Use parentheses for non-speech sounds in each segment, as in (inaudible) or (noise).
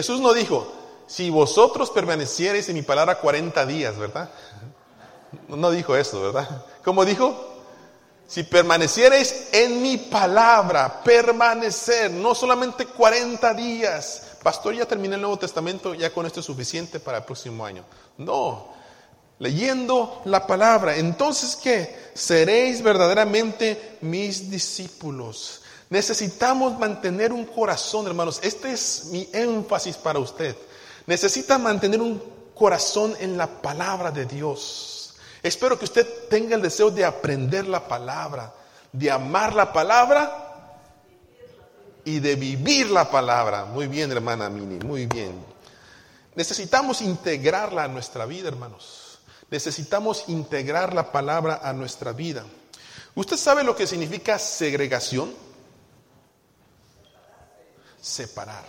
Jesús no dijo, si vosotros permaneciereis en mi palabra 40 días, ¿verdad? No dijo eso, ¿verdad? ¿Cómo dijo? Si permaneciereis en mi palabra, permanecer, no solamente 40 días. Pastor, ya terminé el Nuevo Testamento, ya con esto es suficiente para el próximo año. No, leyendo la palabra. Entonces, ¿qué? Seréis verdaderamente mis discípulos. Necesitamos mantener un corazón, hermanos. Este es mi énfasis para usted. Necesita mantener un corazón en la palabra de Dios. Espero que usted tenga el deseo de aprender la palabra, de amar la palabra y de vivir la palabra. Muy bien, hermana Mini, muy bien. Necesitamos integrarla a nuestra vida, hermanos. Necesitamos integrar la palabra a nuestra vida. ¿Usted sabe lo que significa segregación? Separar.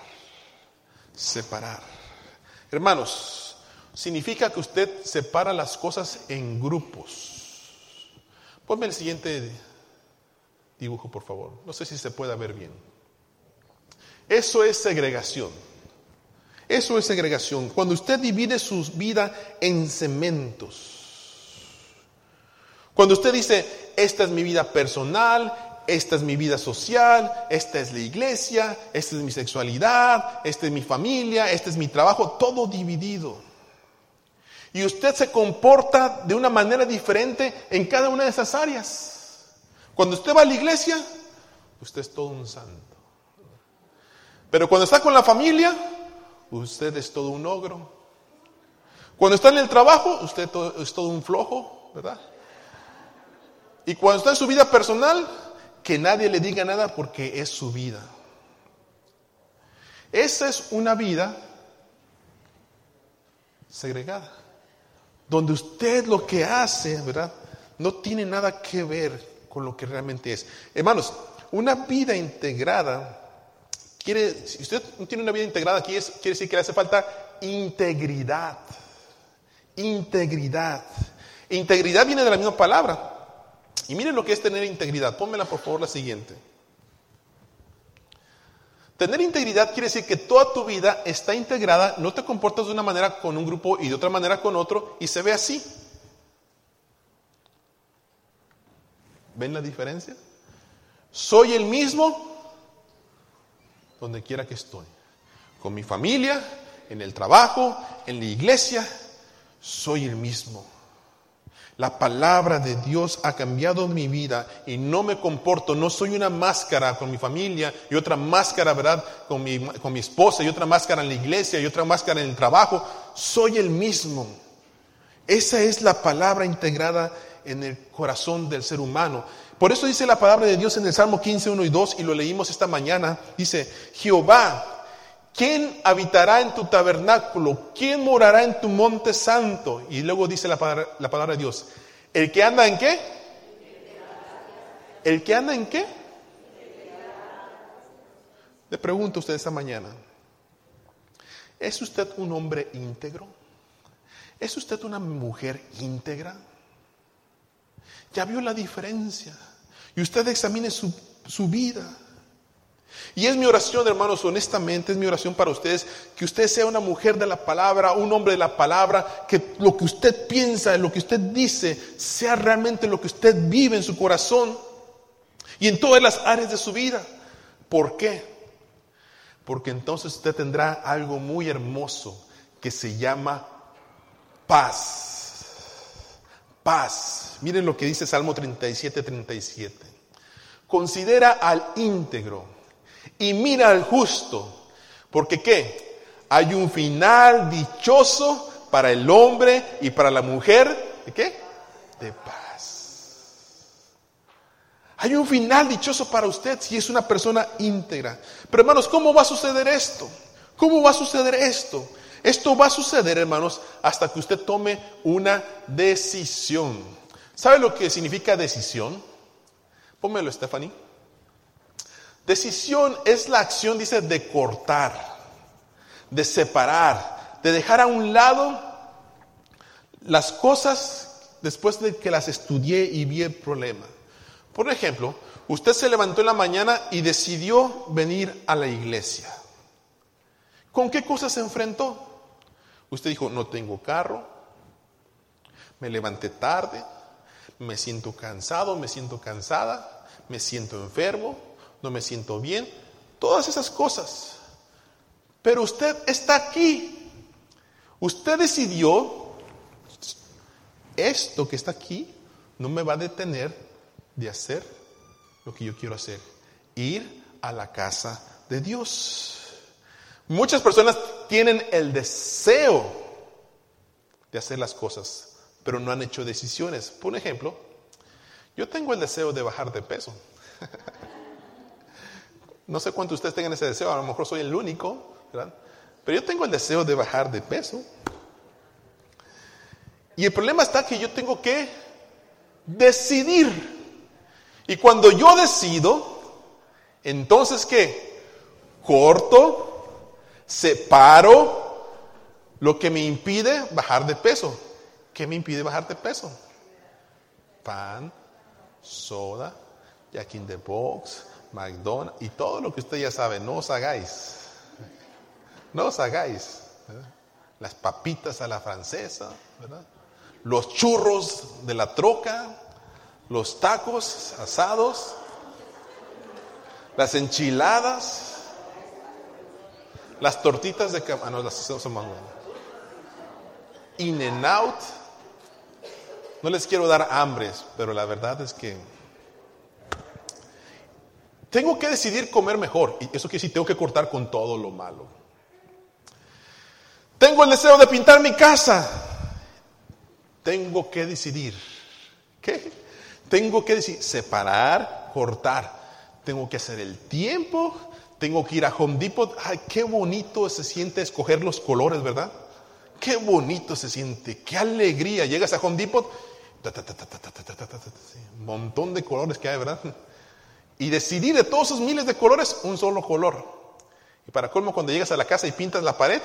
Separar. Hermanos, significa que usted separa las cosas en grupos. Ponme el siguiente dibujo, por favor. No sé si se puede ver bien. Eso es segregación. Eso es segregación. Cuando usted divide su vida en cementos. Cuando usted dice, esta es mi vida personal, esta es mi vida social, esta es la iglesia, esta es mi sexualidad, esta es mi familia, este es mi trabajo, todo dividido. Y usted se comporta de una manera diferente en cada una de esas áreas. Cuando usted va a la iglesia, usted es todo un santo. Pero cuando está con la familia, usted es todo un ogro. Cuando está en el trabajo, usted es todo un flojo, ¿verdad? Y cuando está en su vida personal, que nadie le diga nada porque es su vida. Esa es una vida segregada donde usted lo que hace, ¿verdad? No tiene nada que ver con lo que realmente es. Hermanos, una vida integrada quiere, si usted no tiene una vida integrada es, quiere decir que le hace falta integridad. Integridad. Integridad viene de la misma palabra. Y miren lo que es tener integridad. Pónmela por favor la siguiente. Tener integridad quiere decir que toda tu vida está integrada, no te comportas de una manera con un grupo y de otra manera con otro y se ve así. ¿Ven la diferencia? Soy el mismo donde quiera que estoy. Con mi familia, en el trabajo, en la iglesia, soy el mismo. La palabra de Dios ha cambiado mi vida y no me comporto, no soy una máscara con mi familia y otra máscara, ¿verdad? Con mi, con mi esposa y otra máscara en la iglesia y otra máscara en el trabajo. Soy el mismo. Esa es la palabra integrada en el corazón del ser humano. Por eso dice la palabra de Dios en el Salmo 15, 1 y 2 y lo leímos esta mañana. Dice, Jehová ¿Quién habitará en tu tabernáculo? ¿Quién morará en tu monte santo? Y luego dice la palabra, de Dios, ¿el que anda en qué? ¿El que anda en qué? Le pregunto a usted esta mañana, ¿es usted un hombre íntegro? ¿Es usted una mujer íntegra? ¿Ya vio la diferencia? Y usted examine su, su vida. Y es mi oración, hermanos, honestamente, es mi oración para ustedes, que usted sea una mujer de la palabra, un hombre de la palabra, que lo que usted piensa, lo que usted dice, sea realmente lo que usted vive en su corazón y en todas las áreas de su vida. ¿Por qué? Porque entonces usted tendrá algo muy hermoso que se llama paz. Paz. Miren lo que dice Salmo 37, 37. Considera al íntegro y mira al justo. Porque qué? Hay un final dichoso para el hombre y para la mujer. ¿De qué? De paz. Hay un final dichoso para usted si es una persona íntegra. Pero hermanos, ¿cómo va a suceder esto? ¿Cómo va a suceder esto? Esto va a suceder, hermanos, hasta que usted tome una decisión. ¿Sabe lo que significa decisión? Pónmelo, Stephanie. Decisión es la acción, dice, de cortar, de separar, de dejar a un lado las cosas después de que las estudié y vi el problema. Por ejemplo, usted se levantó en la mañana y decidió venir a la iglesia. ¿Con qué cosas se enfrentó? Usted dijo, no tengo carro, me levanté tarde, me siento cansado, me siento cansada, me siento enfermo, no me siento bien, todas esas cosas. Pero usted está aquí. Usted decidió, esto que está aquí no me va a detener de hacer lo que yo quiero hacer, ir a la casa de Dios. Muchas personas tienen el deseo de hacer las cosas, pero no han hecho decisiones. Por ejemplo, yo tengo el deseo de bajar de peso. (laughs) No sé cuántos de ustedes tengan ese deseo, a lo mejor soy el único, ¿verdad? Pero yo tengo el deseo de bajar de peso. Y el problema está que yo tengo que decidir. Y cuando yo decido, entonces ¿qué? Corto, separo lo que me impide bajar de peso. ¿Qué me impide bajar de peso? Pan, soda, Jack in the Box, McDonald's y todo lo que usted ya sabe. No os hagáis. No os hagáis. Las papitas a la francesa, los churros de la troca, los tacos asados, las enchiladas, las tortitas de ah, no, las son In and out. No les quiero dar hambres, pero la verdad es que tengo que decidir comer mejor. Y eso quiere decir, tengo que cortar con todo lo malo. Tengo el deseo de pintar mi casa. Tengo que decidir. ¿Qué? Tengo que decir, separar, cortar. Tengo que hacer el tiempo. Tengo que ir a Home Depot. Ay, qué bonito se siente escoger los colores, ¿verdad? Qué bonito se siente. Qué alegría. Llegas a Home Depot. Montón de colores que hay, ¿verdad? Y decidir de todos esos miles de colores un solo color. Y para colmo, cuando llegas a la casa y pintas la pared,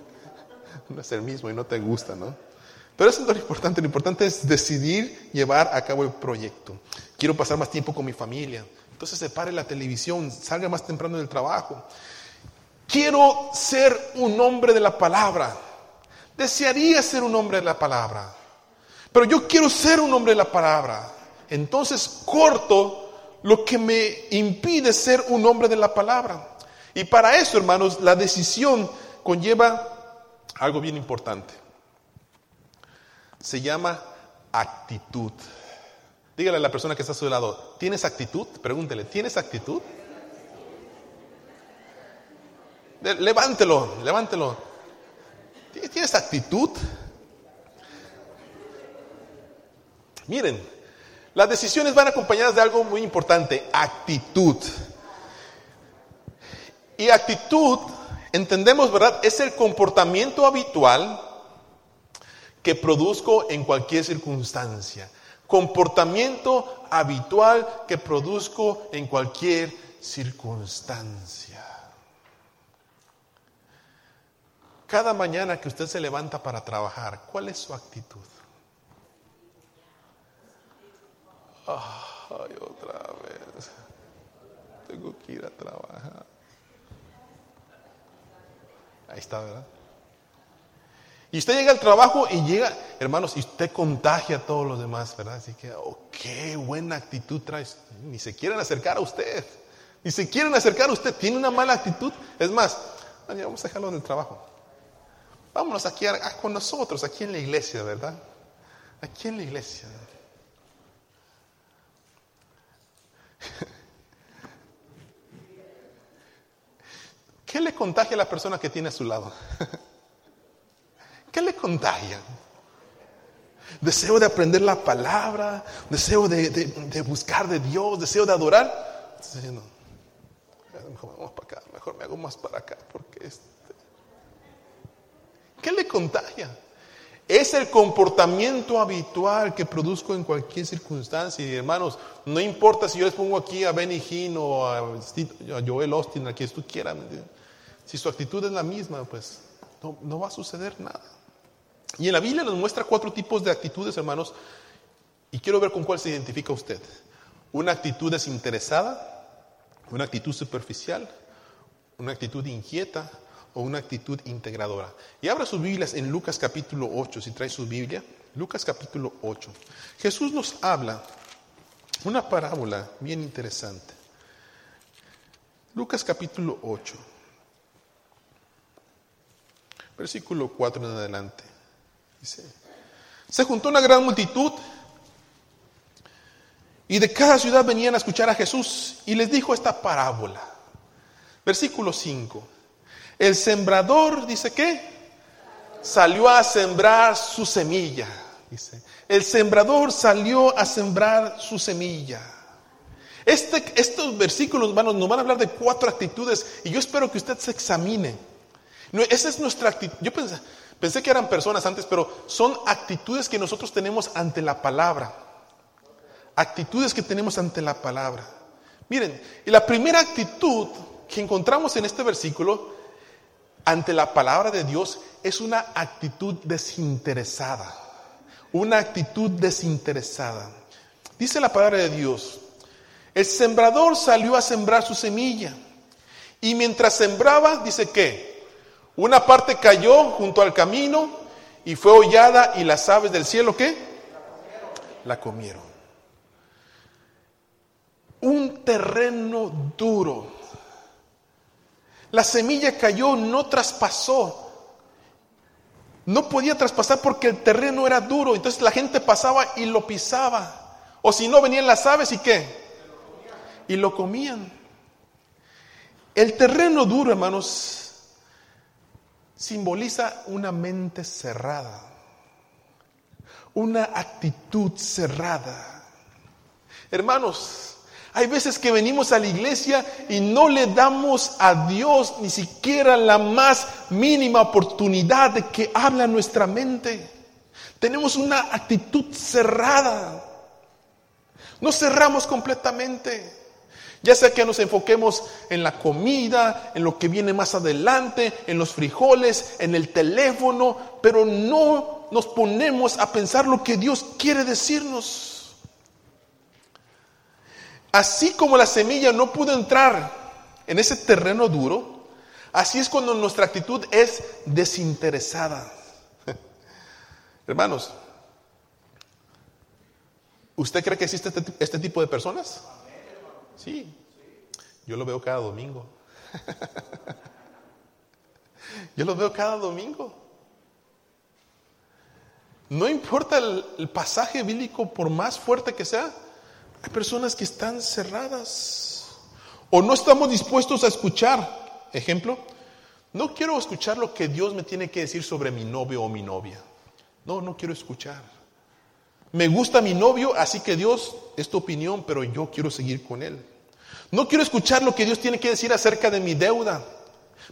(laughs) no es el mismo y no te gusta, ¿no? Pero eso es lo importante. Lo importante es decidir llevar a cabo el proyecto. Quiero pasar más tiempo con mi familia. Entonces separe la televisión, salga más temprano del trabajo. Quiero ser un hombre de la palabra. Desearía ser un hombre de la palabra. Pero yo quiero ser un hombre de la palabra. Entonces corto lo que me impide ser un hombre de la palabra. Y para eso, hermanos, la decisión conlleva algo bien importante se llama actitud. Dígale a la persona que está a su lado, ¿tienes actitud? Pregúntele, ¿tienes actitud? Levántelo, levántelo. ¿Tienes actitud? Miren, las decisiones van acompañadas de algo muy importante, actitud. Y actitud, entendemos, ¿verdad? Es el comportamiento habitual que produzco en cualquier circunstancia. Comportamiento habitual que produzco en cualquier circunstancia. Cada mañana que usted se levanta para trabajar, ¿cuál es su actitud? Ay, otra vez. Tengo que ir a trabajar. Ahí está, ¿verdad? Y usted llega al trabajo y llega, hermanos, y usted contagia a todos los demás, ¿verdad? Así que, oh, qué buena actitud traes. Ni se quieren acercar a usted. Ni se quieren acercar a usted. Tiene una mala actitud. Es más, vamos a dejarlo del trabajo. Vámonos aquí con nosotros, aquí en la iglesia, ¿verdad? Aquí en la iglesia. (laughs) ¿Qué le contagia a la persona que tiene a su lado? (laughs) ¿Qué le contagia? Deseo de aprender la palabra, deseo de, buscar de Dios, deseo de adorar. diciendo, mejor vamos para acá, mejor me hago más para acá, porque este. ¿Qué le contagia? Es el comportamiento habitual que produzco en cualquier circunstancia. Y hermanos, no importa si yo les pongo aquí a Benny Hinn o a, Joel Austin, a quien tú quieras. Si su actitud es la misma, pues no va a suceder nada. Y en la Biblia nos muestra cuatro tipos de actitudes, hermanos, y quiero ver con cuál se identifica usted. Una actitud desinteresada, una actitud superficial, una actitud inquieta o una actitud integradora. Y abra sus Biblias en Lucas capítulo 8, si trae su Biblia. Lucas capítulo 8. Jesús nos habla una parábola bien interesante. Lucas capítulo 8, versículo 4 en adelante. Dice, se juntó una gran multitud y de cada ciudad venían a escuchar a Jesús y les dijo esta parábola. Versículo 5. El sembrador, dice que, salió a sembrar su semilla. Dice, el sembrador salió a sembrar su semilla. Este, estos versículos, hermanos, nos van a hablar de cuatro actitudes y yo espero que usted se examine. esa es nuestra actitud. Yo pensé, pensé que eran personas antes, pero son actitudes que nosotros tenemos ante la palabra. Actitudes que tenemos ante la palabra. Miren, y la primera actitud que encontramos en este versículo ante la palabra de Dios es una actitud desinteresada. Una actitud desinteresada. Dice la palabra de Dios, el sembrador salió a sembrar su semilla. Y mientras sembraba, dice que una parte cayó junto al camino y fue hollada y las aves del cielo, ¿qué? La comieron. Un terreno duro. La semilla cayó, no traspasó. No podía traspasar porque el terreno era duro. Entonces la gente pasaba y lo pisaba. O si no, venían las aves y qué? y lo comían. El terreno duro, hermanos, simboliza una mente cerrada, una actitud cerrada. Hermanos, hay veces que venimos a la iglesia y no le damos a Dios ni siquiera la más mínima oportunidad de que habla nuestra mente. Tenemos una actitud cerrada. No cerramos completamente. Ya sea que nos enfoquemos en la comida, en lo que viene más adelante, en los frijoles, en el teléfono, pero no nos ponemos a pensar lo que Dios quiere decirnos. Así como la semilla no pudo entrar en ese terreno duro, así es cuando nuestra actitud es desinteresada. (laughs) Hermanos, ¿usted cree que existe este, este tipo de personas? Sí, yo lo veo cada domingo. (laughs) yo lo veo cada domingo. No importa el, pasaje bíblico, por más fuerte que sea, hay personas que están cerradas o no estamos dispuestos a escuchar. Ejemplo, no quiero escuchar lo que Dios me tiene que decir sobre mi novio o mi novia. No, no quiero escuchar. Me gusta mi novio, así que Dios es tu opinión, pero yo quiero seguir con él. No quiero escuchar lo que Dios tiene que decir acerca de mi deuda.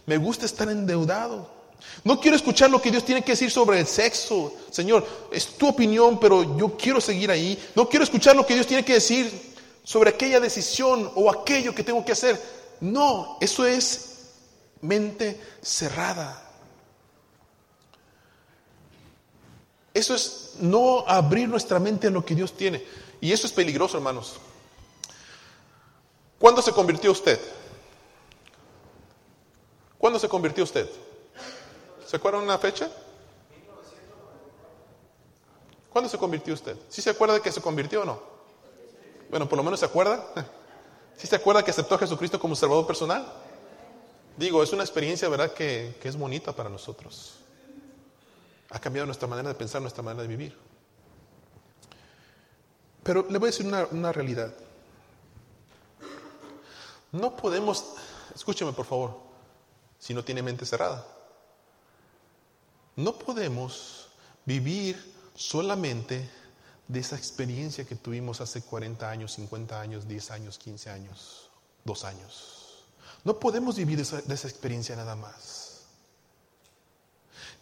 Me gusta estar endeudado. No quiero escuchar lo que Dios tiene que decir sobre el sexo. Señor, es tu opinión, pero yo quiero seguir ahí. No quiero escuchar lo que Dios tiene que decir sobre aquella decisión o aquello que tengo que hacer. No, eso es mente cerrada. Eso es no abrir nuestra mente a lo que Dios tiene. Y eso es peligroso, hermanos. ¿Cuándo se convirtió usted? ¿Cuándo se convirtió usted? ¿Se acuerdan una fecha? ¿Cuándo se convirtió usted? ¿Sí se acuerda de que se convirtió o no? Bueno, por lo menos se acuerda. (laughs) ¿Sí se acuerda que aceptó a Jesucristo como Salvador personal? Digo, es una experiencia, ¿verdad?, que, es bonita para nosotros. Ha cambiado nuestra manera de pensar, nuestra manera de vivir. Pero le voy a decir una, una realidad. No podemos, escúcheme por favor, si no tiene mente cerrada. No podemos vivir solamente de esa experiencia que tuvimos hace 40 años, 50 años, 10 años, 15 años, 2 años. No podemos vivir de esa, de esa experiencia nada más.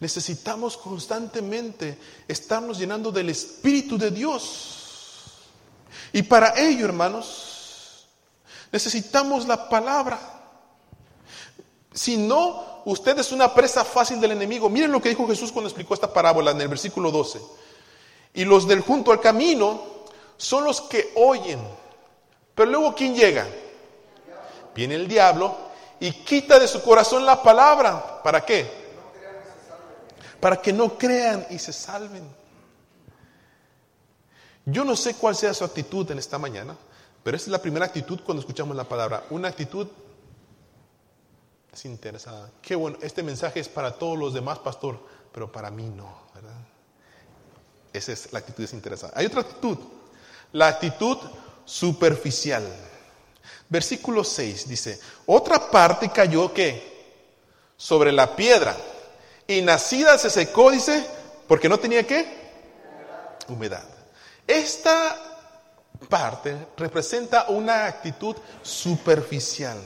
Necesitamos constantemente estarnos llenando del Espíritu de Dios. Y para ello, hermanos, Necesitamos la palabra. Si no, usted es una presa fácil del enemigo. Miren lo que dijo Jesús cuando explicó esta parábola en el versículo 12. Y los del junto al camino son los que oyen. Pero luego, ¿quién llega? Viene el diablo y quita de su corazón la palabra. ¿Para qué? Para que no crean y se salven. Yo no sé cuál sea su actitud en esta mañana, pero esa es la primera actitud cuando escuchamos la palabra. Una actitud desinteresada. Qué bueno, este mensaje es para todos los demás, pastor, pero para mí no, ¿verdad? Esa es la actitud desinteresada. Hay otra actitud, la actitud superficial. Versículo 6 dice, otra parte cayó que sobre la piedra y nacida se secó, dice, porque no tenía qué? Humedad. Esta parte representa una actitud superficial.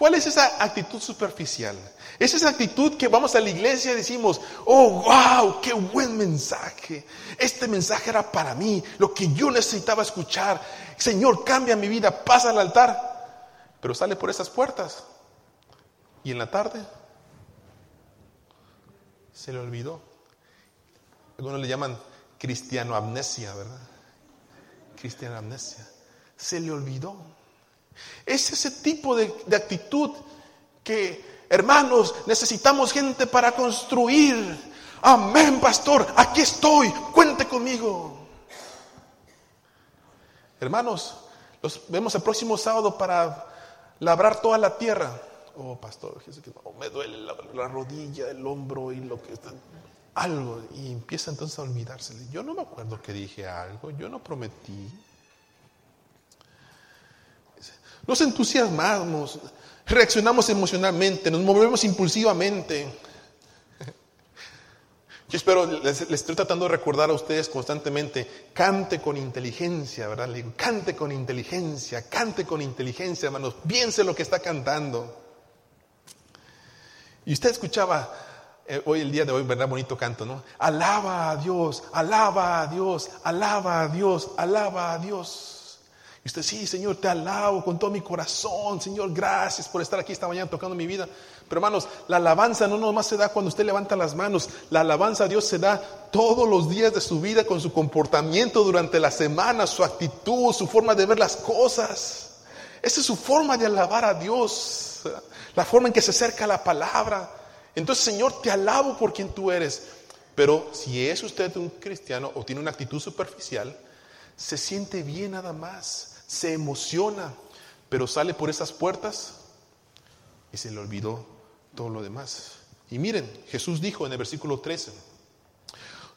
¿Cuál es esa actitud superficial? Es esa actitud que vamos a la iglesia y decimos, oh, wow, qué buen mensaje. Este mensaje era para mí, lo que yo necesitaba escuchar. Señor, cambia mi vida, pasa al altar. Pero sale por esas puertas. Y en la tarde se le olvidó. Algunos le llaman cristiano amnesia, ¿verdad? Cristiano amnesia. Se le olvidó. Es ese tipo de, de actitud que, hermanos, necesitamos gente para construir. Amén, pastor, aquí estoy, cuente conmigo. Hermanos, los vemos el próximo sábado para labrar toda la tierra. Oh, pastor, me duele la, rodilla, el hombro y lo que está. Algo. Y empieza entonces a olvidársele. Yo no me acuerdo que dije algo, yo no prometí. Nos entusiasmamos, reaccionamos emocionalmente, nos movemos impulsivamente. Yo espero, les, estoy tratando de recordar a ustedes constantemente, cante con inteligencia, ¿verdad? Le digo, cante con inteligencia, cante con inteligencia, hermanos, piense lo que está cantando. Y usted escuchaba eh, hoy, el día de hoy, ¿verdad? Bonito canto, ¿no? Alaba a Dios, alaba a Dios, alaba a Dios, alaba a Dios. Y usted, sí, Señor, te alabo con todo mi corazón. Señor, gracias por estar aquí esta mañana tocando mi vida. Pero hermanos, la alabanza no nomás se da cuando usted levanta las manos. La alabanza a Dios se da todos los días de su vida con su comportamiento durante la semana, su actitud, su forma de ver las cosas. Esa es su forma de alabar a Dios. La forma en que se acerca a la palabra. Entonces, Señor, te alabo por quien tú eres. Pero si es usted un cristiano o tiene una actitud superficial, se siente bien nada más se emociona, pero sale por esas puertas y se le olvidó todo lo demás. Y miren, Jesús dijo en el versículo 13,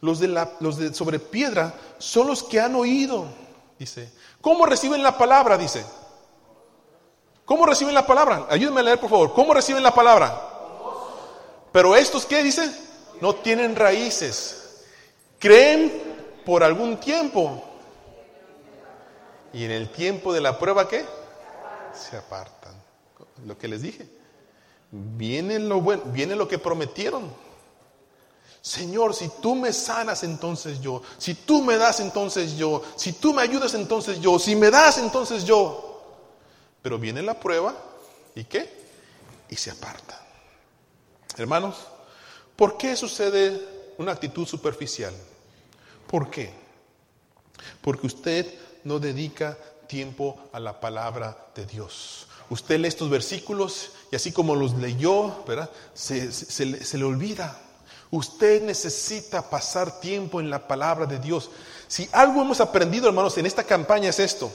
los de, la, los de sobre piedra son los que han oído, dice. ¿Cómo reciben la palabra? Dice. ¿Cómo reciben la palabra? Ayúdenme a leer, por favor. ¿Cómo reciben la palabra? Pero estos, ¿qué dice? No tienen raíces. Creen por algún tiempo y en el tiempo de la prueba, ¿qué? Se apartan. Lo que les dije. Viene lo bueno, viene lo que prometieron. Señor, si tú me sanas, entonces yo. Si tú me das, entonces yo. Si tú me ayudas, entonces yo. Si me das, entonces yo. Pero viene la prueba y qué? Y se apartan. Hermanos, ¿por qué sucede una actitud superficial? ¿Por qué? Porque usted no dedica tiempo a la palabra de Dios. Usted lee estos versículos y así como los leyó, ¿verdad? Se, se, le olvida. Usted necesita pasar tiempo en la palabra de Dios. Si algo hemos aprendido, hermanos, en esta campaña es esto.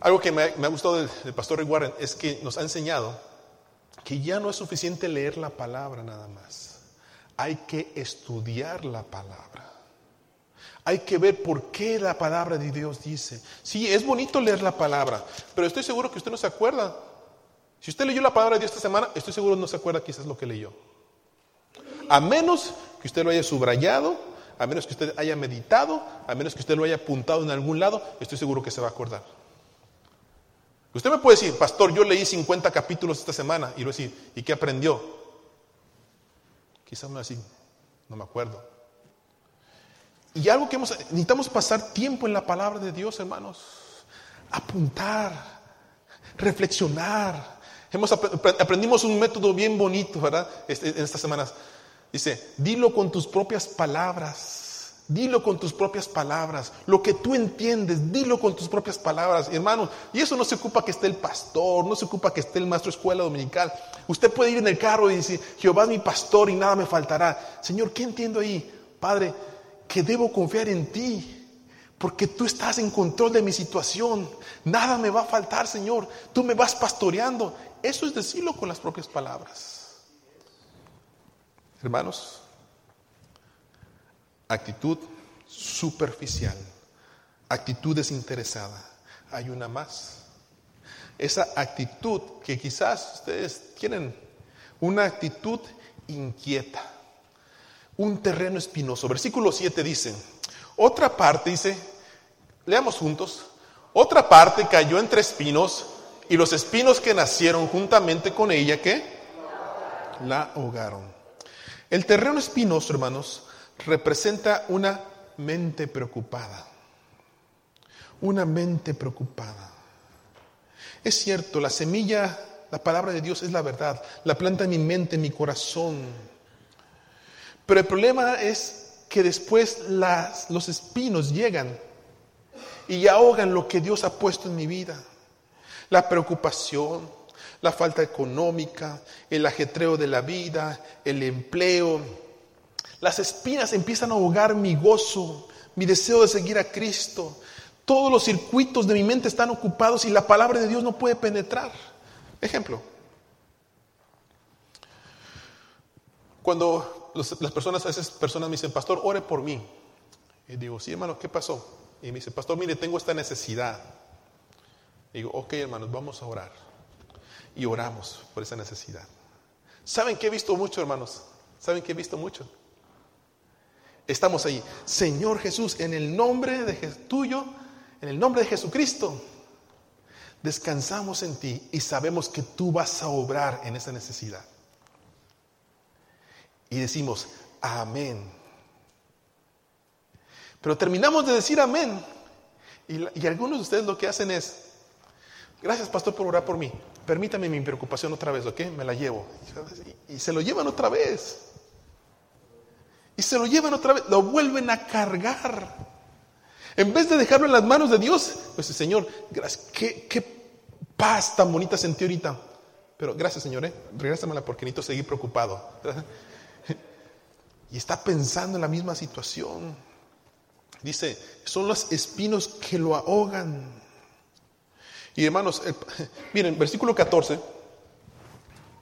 Algo que me, ha gustado del, pastor Rick Warren es que nos ha enseñado que ya no es suficiente leer la palabra nada más. Hay que estudiar la palabra. Hay que ver por qué la palabra de Dios dice. Sí, es bonito leer la palabra, pero estoy seguro que usted no se acuerda. Si usted leyó la palabra de Dios esta semana, estoy seguro no se acuerda quizás lo que leyó. A menos que usted lo haya subrayado, a menos que usted haya meditado, a menos que usted lo haya apuntado en algún lado, estoy seguro que se va a acordar. Usted me puede decir, pastor, yo leí 50 capítulos esta semana y lo decir, ¿y qué aprendió? Quizás no así, no me acuerdo. Y algo que hemos, necesitamos pasar tiempo en la palabra de Dios, hermanos. Apuntar, reflexionar. Hemos aprendimos un método bien bonito, ¿verdad? Este, en estas semanas. Dice, dilo con tus propias palabras. Dilo con tus propias palabras. Lo que tú entiendes, dilo con tus propias palabras, hermanos. Y eso no se ocupa que esté el pastor, no se ocupa que esté el maestro de escuela dominical. Usted puede ir en el carro y decir, Jehová es mi pastor y nada me faltará. Señor, ¿qué entiendo ahí? Padre, que debo confiar en ti. Porque tú estás en control de mi situación. Nada me va a faltar, Señor. Tú me vas pastoreando. Eso es decirlo con las propias palabras. Hermanos, actitud superficial, actitud desinteresada. Hay una más. Esa actitud que quizás ustedes tienen, una actitud inquieta, un terreno espinoso. Versículo 7 dice, otra parte dice, leamos juntos, otra parte cayó entre espinos y los espinos que nacieron juntamente con ella, ¿qué? La ahogaron. El terreno espinoso, hermanos, representa una mente preocupada. Una mente preocupada. Es cierto, la semilla, la palabra de Dios es la verdad. La planta en mi mente, en mi corazón. Pero el problema es que después las, los espinos llegan y ahogan lo que Dios ha puesto en mi vida. La preocupación, la falta económica, el ajetreo de la vida, el empleo, las espinas empiezan a ahogar mi gozo, mi deseo de seguir a Cristo. Todos los circuitos de mi mente están ocupados y la palabra de Dios no puede penetrar. Ejemplo. Cuando las personas, esas personas me dicen, pastor, ore por mí. Y digo, sí, hermano, ¿qué pasó? Y me dice, pastor, mire, tengo esta necesidad. Digo, ok, hermanos, vamos a orar. Y oramos por esa necesidad. ¿Saben qué he visto mucho, hermanos? ¿Saben qué he visto mucho? estamos ahí. Señor Jesús, en el nombre de tuyo, en el nombre de Jesucristo, descansamos en ti y sabemos que tú vas a obrar en esa necesidad. Y decimos, amén. Pero terminamos de decir amén. Y, algunos de ustedes lo que hacen es, gracias pastor por orar por mí. Permítame mi preocupación otra vez, ¿ok? Me la llevo. y se lo llevan otra vez. Y se lo llevan otra vez, lo vuelven a cargar. En vez de dejarlo en las manos de Dios, pues Señor, gracias, qué, paz tan bonita sentí ahorita. Pero gracias, Señor, ¿eh? regrésamela porque necesito seguir preocupado. Y está pensando en la misma situación. Dice, son los espinos que lo ahogan. Y hermanos, (laughs) miren, versículo 14.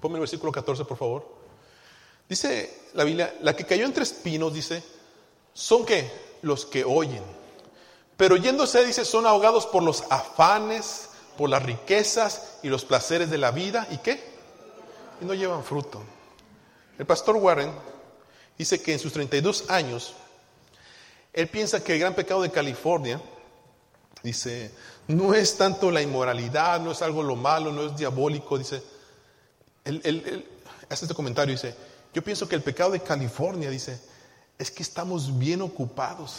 Ponme el versículo 14, por favor. Dice la Biblia, la que cayó entre espinos, dice, son que los que oyen. Pero yéndose, dice, son ahogados por los afanes, por las riquezas y los placeres de la vida. ¿Y qué? Y no llevan fruto. El pastor Warren dice que en sus 32 años, él piensa que el gran pecado de California, dice, no es tanto la inmoralidad, no es algo lo malo, no es diabólico, dice, él, él hace este comentario, dice, yo pienso que el pecado de California, dice, es que estamos bien ocupados.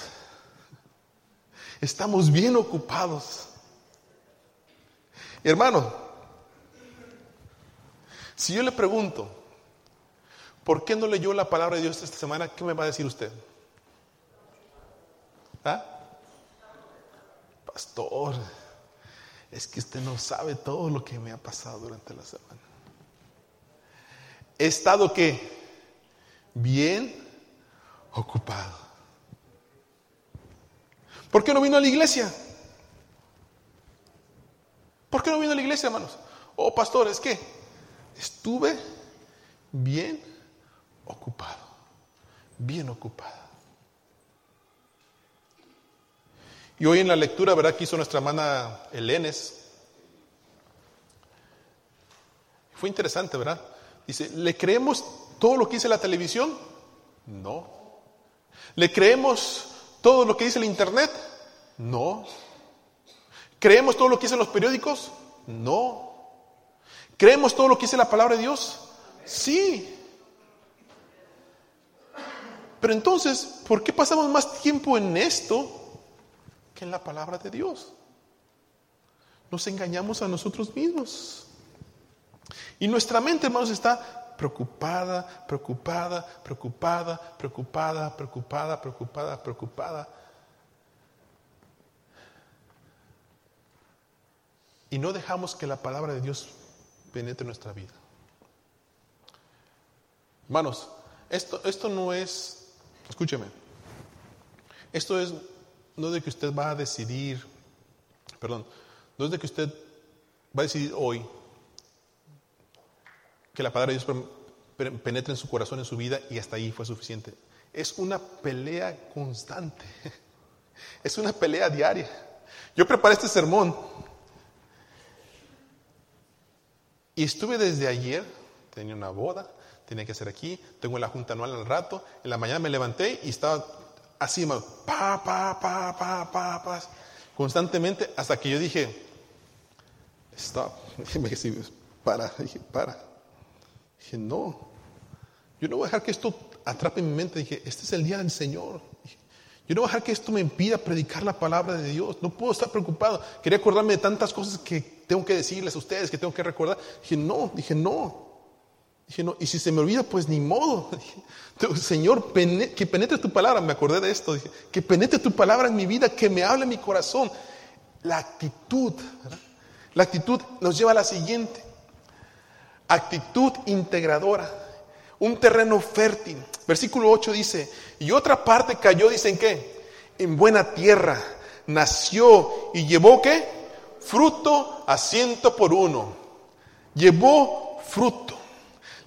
Estamos bien ocupados. hermano, si yo le pregunto, ¿por qué no leyó la palabra de Dios esta semana? ¿Qué me va a decir usted? ¿Ah? Pastor, es que usted no sabe todo lo que me ha pasado durante la semana. He estado que bien ocupado. ¿Por qué no vino a la iglesia? ¿Por qué no vino a la iglesia, hermanos? Oh, pastor, es que estuve bien ocupado, bien ocupado. Y hoy en la lectura, ¿verdad? Que hizo nuestra hermana Elenes. Fue interesante, ¿verdad? Dice, ¿le creemos todo lo que dice la televisión? No. ¿Le creemos todo lo que dice el Internet? No. ¿Creemos todo lo que dicen los periódicos? No. ¿Creemos todo lo que dice la palabra de Dios? Sí. Pero entonces, ¿por qué pasamos más tiempo en esto que en la palabra de Dios? Nos engañamos a nosotros mismos. Y nuestra mente, hermanos, está preocupada, preocupada, preocupada, preocupada, preocupada, preocupada, preocupada. Y no dejamos que la palabra de Dios penetre nuestra vida. Hermanos, esto, esto no es, escúcheme, esto es no de que usted va a decidir, perdón, no es de que usted va a decidir hoy que la palabra de Dios penetre en su corazón, en su vida, y hasta ahí fue suficiente. Es una pelea constante. (laughs) Es una pelea diaria. Yo preparé este sermón y estuve desde ayer, tenía una boda, tenía que hacer aquí, tengo la junta anual al rato, en la mañana me levanté y estaba así, pa, pa, pa, pa, pa, pa, constantemente, hasta que yo dije, stop, (laughs) para, dije, para. Dije, no, yo no voy a dejar que esto atrape mi mente. Dije, este es el día del Señor. yo no voy a dejar que esto me impida predicar la palabra de Dios. No puedo estar preocupado. Quería acordarme de tantas cosas que tengo que decirles a ustedes, que tengo que recordar. Dije, no, dije, no. Dije, no, y si se me olvida, pues ni modo. (laughs) Señor, que penetre tu palabra. Me acordé de esto. Dije, que penetre tu palabra en mi vida, que me hable en mi corazón. La actitud, la actitud nos lleva a la siguiente. Actitud integradora. Un terreno fértil. Versículo 8 dice, y otra parte cayó, dicen qué? En buena tierra. Nació y llevó? Fruto a ciento por uno. Llevó fruto.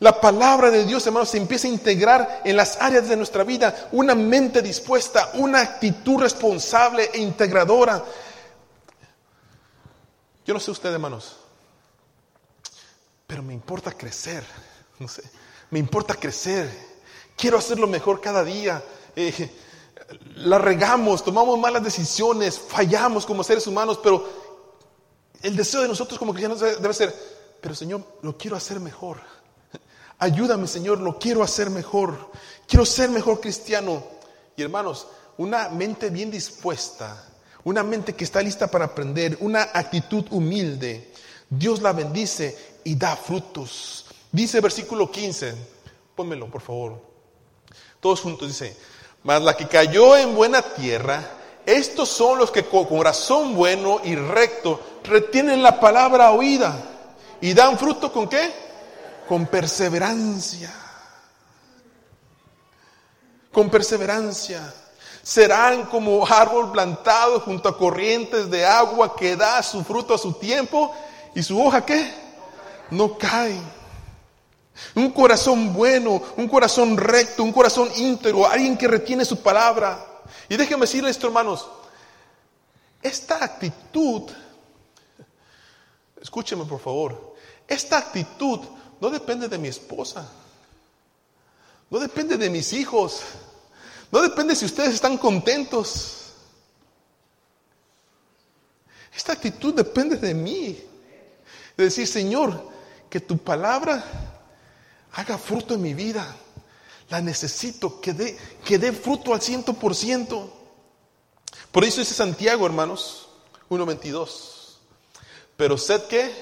La palabra de Dios, hermanos, se empieza a integrar en las áreas de nuestra vida. Una mente dispuesta, una actitud responsable e integradora. Yo no sé usted, hermanos, pero me importa crecer. No sé, me importa crecer. Quiero hacerlo mejor cada día. Eh, la regamos, tomamos malas decisiones, fallamos como seres humanos, pero el deseo de nosotros como cristianos debe ser, pero Señor, lo quiero hacer mejor. (laughs) Ayúdame, Señor, lo quiero hacer mejor. Quiero ser mejor cristiano. Y hermanos, una mente bien dispuesta, una mente que está lista para aprender, una actitud humilde, Dios la bendice y da frutos. Dice versículo 15, pónmelo por favor. Todos juntos dice, mas la que cayó en buena tierra, estos son los que con corazón bueno y recto retienen la palabra oída y dan fruto con qué? Con perseverancia. Con perseverancia. Serán como árbol plantado junto a corrientes de agua que da su fruto a su tiempo y su hoja qué? No cae. Un corazón bueno, un corazón recto, un corazón íntegro, alguien que retiene su palabra. Y déjenme decirles esto, hermanos, esta actitud, escúcheme por favor, esta actitud no depende de mi esposa. No depende de mis hijos. No depende si ustedes están contentos. Esta actitud depende de mí. De decir, Señor, que tu palabra haga fruto en mi vida. La necesito, que dé, que dé fruto al ciento por ciento. Por eso dice Santiago, hermanos, 1.22. Pero sed que,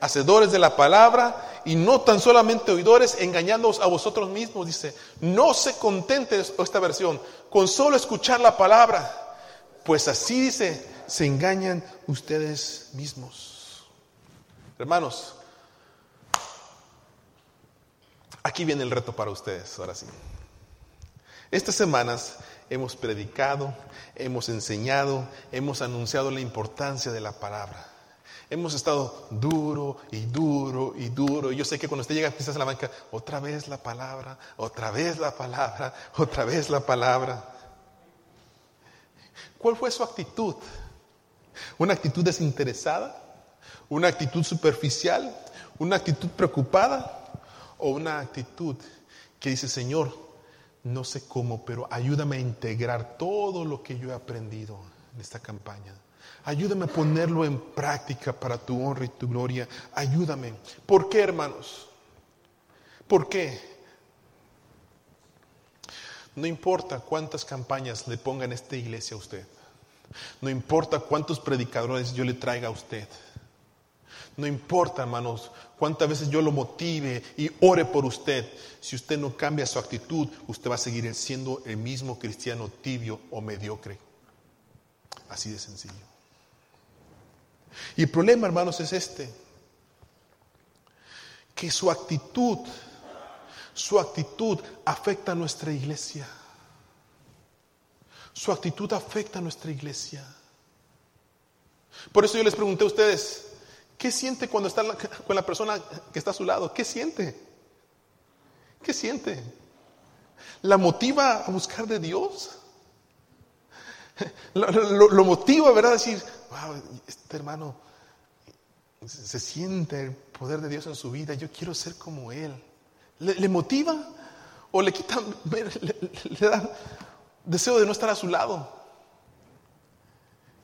hacedores de la palabra y no tan solamente oidores, engañándoos a vosotros mismos, dice, no se contente esta versión con solo escuchar la palabra, pues así dice, se engañan ustedes mismos. Hermanos, aquí viene el reto para ustedes, ahora sí. Estas semanas hemos predicado, hemos enseñado, hemos anunciado la importancia de la palabra. Hemos estado duro y duro y duro. Y yo sé que cuando usted llega quizás a la banca, otra vez la palabra, otra vez la palabra, (laughs) otra vez la palabra. ¿Cuál fue su actitud? ¿Una actitud desinteresada? ¿Una actitud superficial? ¿Una actitud preocupada? ¿O una actitud que dice, Señor, no sé cómo, pero ayúdame a integrar todo lo que yo he aprendido en esta campaña? Ayúdame a ponerlo en práctica para tu honra y tu gloria. Ayúdame. ¿Por qué, hermanos? ¿Por qué? No importa cuántas campañas le ponga en esta iglesia a usted. No importa cuántos predicadores yo le traiga a usted. No importa, hermanos, cuántas veces yo lo motive y ore por usted. Si usted no cambia su actitud, usted va a seguir siendo el mismo cristiano tibio o mediocre. Así de sencillo. Y el problema, hermanos, es este. Que su actitud, su actitud afecta a nuestra iglesia. Su actitud afecta a nuestra iglesia. Por eso yo les pregunté a ustedes, ¿qué siente cuando está con la persona que está a su lado? ¿Qué siente? ¿Qué siente? ¿La motiva a buscar de Dios? (laughs) Lo, motiva, ¿verdad? A decir, wow, este hermano se siente el poder de Dios en su vida, yo quiero ser como Él. ¿Le, motiva? ¿O le quita, le da deseo de no estar a su lado?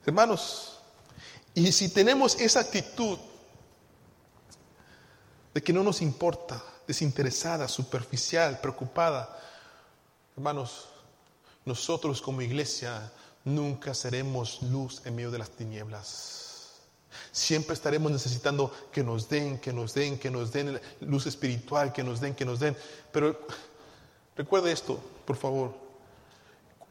Hermanos, y si tenemos esa actitud de que no nos importa, desinteresada, superficial, preocupada, hermanos, nosotros como iglesia nunca seremos luz en medio de las tinieblas. Siempre estaremos necesitando que nos den, que nos den, que nos den luz espiritual, que nos den, que nos den. Pero recuerde esto, por favor.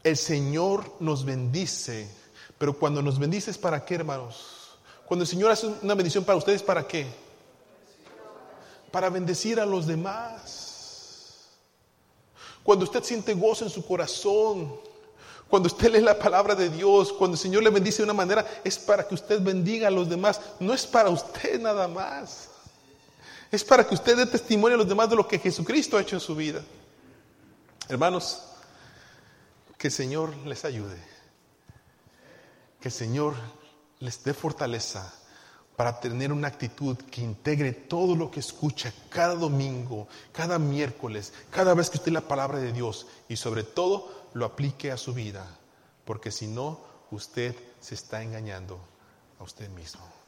El Señor nos bendice, pero cuando nos bendice es para qué, hermanos? Cuando el Señor hace una bendición para ustedes, ¿para qué? Para bendecir a los demás. Cuando usted siente gozo en su corazón, cuando usted lee la palabra de Dios, cuando el Señor le bendice de una manera, es para que usted bendiga a los demás, no es para usted nada más. Es para que usted dé testimonio a los demás de lo que Jesucristo ha hecho en su vida. Hermanos, que el Señor les ayude. Que el Señor les dé fortaleza para tener una actitud que integre todo lo que escucha cada domingo, cada miércoles, cada vez que usted la palabra de Dios y sobre todo lo aplique a su vida, porque si no, usted se está engañando a usted mismo.